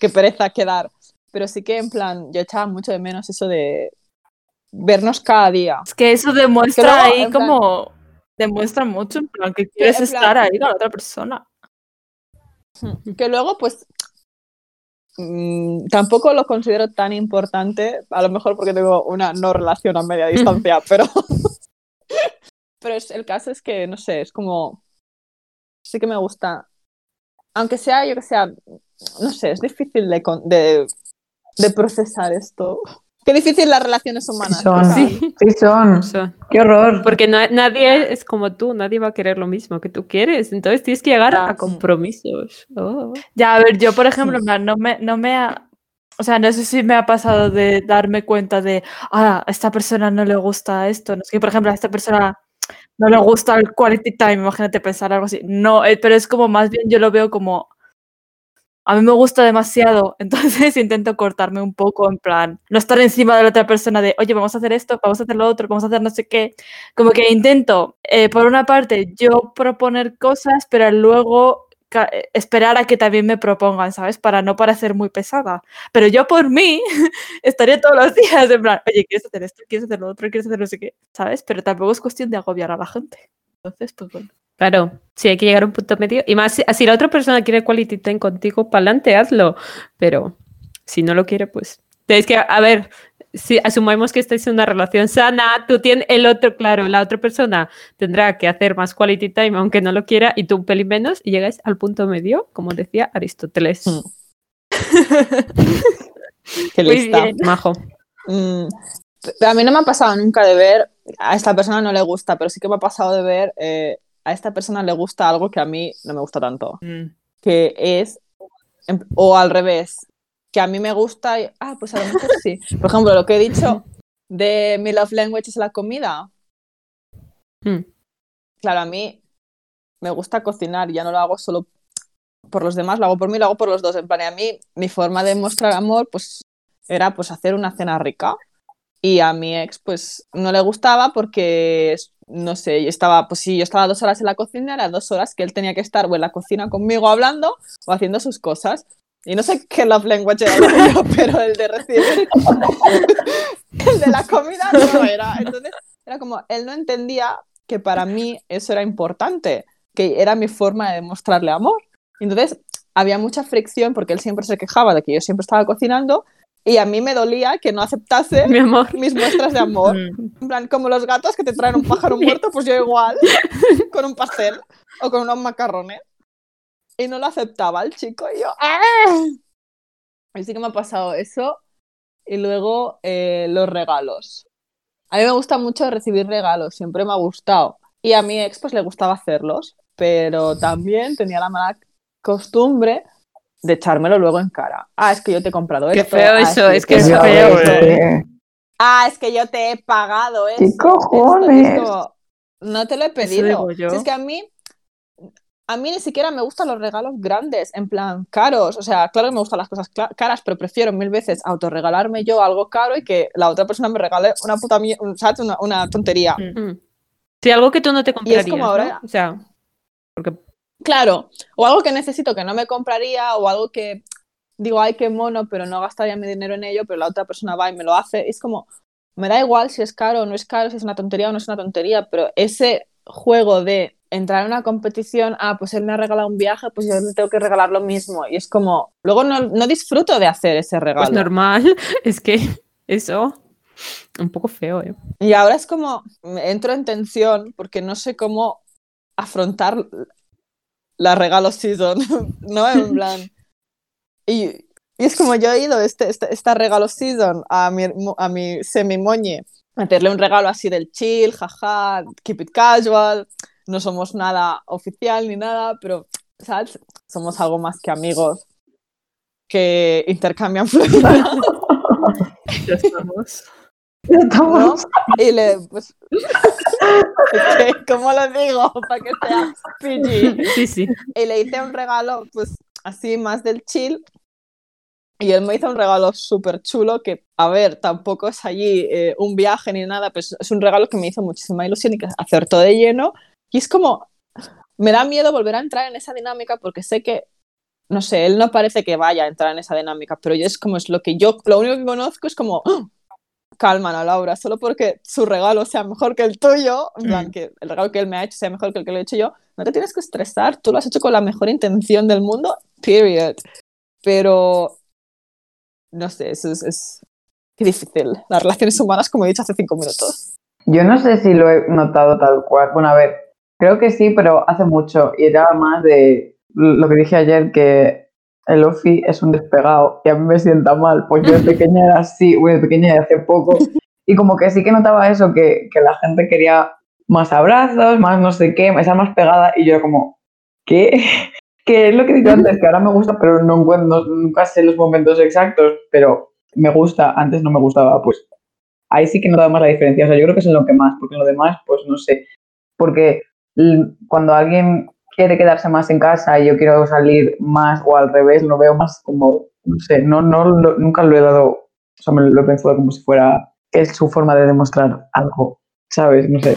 qué pereza quedar. Pero sí que en plan, yo echaba mucho de menos eso de vernos cada día. Es que eso demuestra luego, ahí plan- como. Demuestra mucho, en plan, que quieres en plan- estar ahí con la otra persona. Que luego, pues, mm, tampoco lo considero tan importante, a lo mejor porque tengo una no relación a media distancia, pero... [LAUGHS] pero es, el caso es que, no sé, es como... Sí que me gusta. Aunque sea, yo que sea, no sé, es difícil de, de, de procesar esto. Qué difícil las relaciones Sí humanas. son. Sí. sí son. O sea, Qué horror. porque no- nadie es como tú, nadie va a querer lo mismo que tú quieres. Entonces tienes que llegar Ya. a compromisos. Oh. Ya, a ver, yo, por ejemplo, no me, no me ha. O sea, no sé si me ha pasado de darme cuenta de, ah, a esta persona no le gusta esto. No sé, por ejemplo, a esta persona no le gusta el quality time, imagínate pensar algo así. No, eh, pero es como más bien yo lo veo como, a mí me gusta demasiado, [LAUGHS] entonces intento cortarme un poco, en plan, no estar encima de la otra persona de, oye, vamos a hacer esto, vamos a hacer lo otro, vamos a hacer no sé qué. Como que intento, eh, por una parte, yo proponer cosas, pero luego eh, esperar a que también me propongan, ¿sabes? Para no parecer muy pesada. Pero yo por mí [LAUGHS] estaría todos los días en plan, oye, ¿quieres hacer esto? ¿Quieres hacer lo otro? ¿Quieres hacer no sé qué? ¿Sabes? Pero tampoco es cuestión de agobiar a la gente. Entonces, pues bueno. Claro, sí, hay que llegar a un punto medio. Y más, si, si la otra persona quiere quality time contigo, para adelante, hazlo. Pero si no lo quiere, pues. Es que, a ver, si asumimos que estáis en una relación sana, tú tienes el otro, claro, la otra persona tendrá que hacer más quality time, aunque no lo quiera, y tú un pelín menos, y llegáis al punto medio, como decía Aristóteles. Mm. [LAUGHS] Qué lista. majo. Mm, a mí no me ha pasado nunca de ver, a esta persona no le gusta, pero sí que me ha pasado de ver, eh, a esta persona le gusta algo que a mí no me gusta tanto, Mm. que es, em- o al revés, que a mí me gusta y, ah, pues a lo mejor sí. [LAUGHS] Por ejemplo, lo que he dicho de mi love language es la comida. Mm. Claro, a mí me gusta cocinar, ya no lo hago solo por los demás, lo hago por mí, lo hago por los dos. En plan, y a mí mi forma de mostrar amor pues era pues hacer una cena rica. Y a mi ex pues no le gustaba porque, no sé, yo estaba, pues si yo estaba dos horas en la cocina, era dos horas que él tenía que estar o en la cocina conmigo hablando o haciendo sus cosas. Y no sé [LAUGHS] qué love language era [LAUGHS] pero el de recibir, [LAUGHS] el de la comida no era. Entonces era como, él no entendía que para mí eso era importante, que era mi forma de demostrarle amor. Entonces había mucha fricción porque él siempre se quejaba de que yo siempre estaba cocinando y a mí me dolía que no aceptase [LAUGHS] Mi amor. mis muestras de amor. Mm. En plan, como los gatos que te traen un pájaro [LAUGHS] muerto, pues yo igual, [LAUGHS] con un pastel o con unos macarrones. Y no lo aceptaba el chico y yo... ¡ah! Y sí que me ha pasado eso. Y luego eh, los regalos. A mí me gusta mucho recibir regalos, siempre me ha gustado. Y a mi ex pues le gustaba hacerlos, pero también tenía la mala costumbre de echármelo luego en cara. Ah, es que yo te he comprado Qué esto. feo ah, eso, sí, es que qué es feo, eh. Ah, es que yo te he pagado eso. ¿Qué esto", cojones? y no te lo he pedido. yo. Si es que a mí, a mí ni siquiera me gustan los regalos grandes, en plan caros. O sea, claro que me gustan las cosas caras, pero prefiero mil veces autorregalarme yo algo caro y que la otra persona me regale una puta ¿sabes? Una, una tontería. Mm. Sí, algo que tú no te Y comprarías, es como ¿no? ahora- O sea, porque Claro, o algo que necesito que no me compraría, o algo que digo, ay, qué mono, pero no gastaría mi dinero en ello, pero la otra persona va y me lo hace. Es como, me da igual si es caro o no es caro, si es una tontería o no es una tontería, pero ese juego de entrar en una competición, ah, pues él me ha regalado un viaje, pues yo le tengo que regalar lo mismo. Y es como, luego no, no disfruto de hacer ese regalo. pues normal, [LAUGHS] es que eso, un poco feo, ¿eh? Y ahora es como, me entro en tensión porque no sé cómo afrontar la regalo season, [LAUGHS] ¿no? En plan. Y, y es como yo he ido este, este- esta regalo season a mi, a mi semi-moñe, a hacerle un regalo así del chill, jaja, keep it casual, no somos nada oficial ni nada, pero, ¿sabes? Somos algo más que amigos que intercambian [LAUGHS] flores. Ya estamos. Ya ¿no? estamos. Y le, pues, [LAUGHS] ¿cómo lo digo? Para que sea PG. Sí, sí. Y le hice un regalo, pues, así más del chill. Y él me hizo un regalo súper chulo que, a ver, tampoco es allí eh, un viaje ni nada, pues es un regalo que me hizo muchísima ilusión y que acertó de lleno. Y es como, me da miedo volver a entrar en esa dinámica porque sé que, no sé, él no parece que vaya a entrar en esa dinámica, pero yo es como, es lo que yo, lo único que conozco es como, ¡ah! Calma, Ana Laura, solo porque su regalo sea mejor que el tuyo, en plan, que el regalo que él me ha hecho sea mejor que el que le he hecho yo, no te tienes que estresar, tú lo has hecho con la mejor intención del mundo, period. Pero, no sé, eso es, difícil. Las relaciones humanas, como he dicho hace cinco minutos. Yo no sé si lo he notado tal cual. Bueno, a ver, creo que sí, pero hace mucho. Y era más de lo que dije ayer, que el Ofi es un despegado y a mí me sienta mal. Pues yo de [LAUGHS] pequeña era así, bueno, de pequeña y hace poco. [LAUGHS] Y como que sí que notaba eso, que, que la gente quería más abrazos, más no sé qué, más pegada. Y yo era como, ¿qué? [LAUGHS] Que es lo que he dicho antes, que ahora me gusta, pero no encuentro, nunca sé los momentos exactos, pero me gusta, antes no me gustaba, pues ahí sí que notaba más la diferencia. O sea, yo creo que es en lo que más, porque en lo demás, pues no sé. Porque cuando alguien quiere quedarse más en casa y yo quiero salir más o al revés, lo veo más como, no sé, no, no, nunca lo he dado, o sea, me lo he pensado como si fuera, es su forma de demostrar algo, ¿sabes? No sé.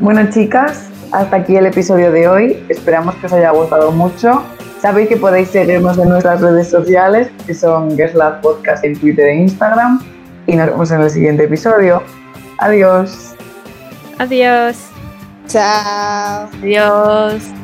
Bueno, chicas, hasta aquí el episodio de hoy. Esperamos que os haya gustado mucho. Sabéis que podéis seguirnos en nuestras redes sociales, que son Geslab Podcast en Twitter e Instagram. Y nos vemos en el siguiente episodio. Adiós. Adiós. Chao. Adiós.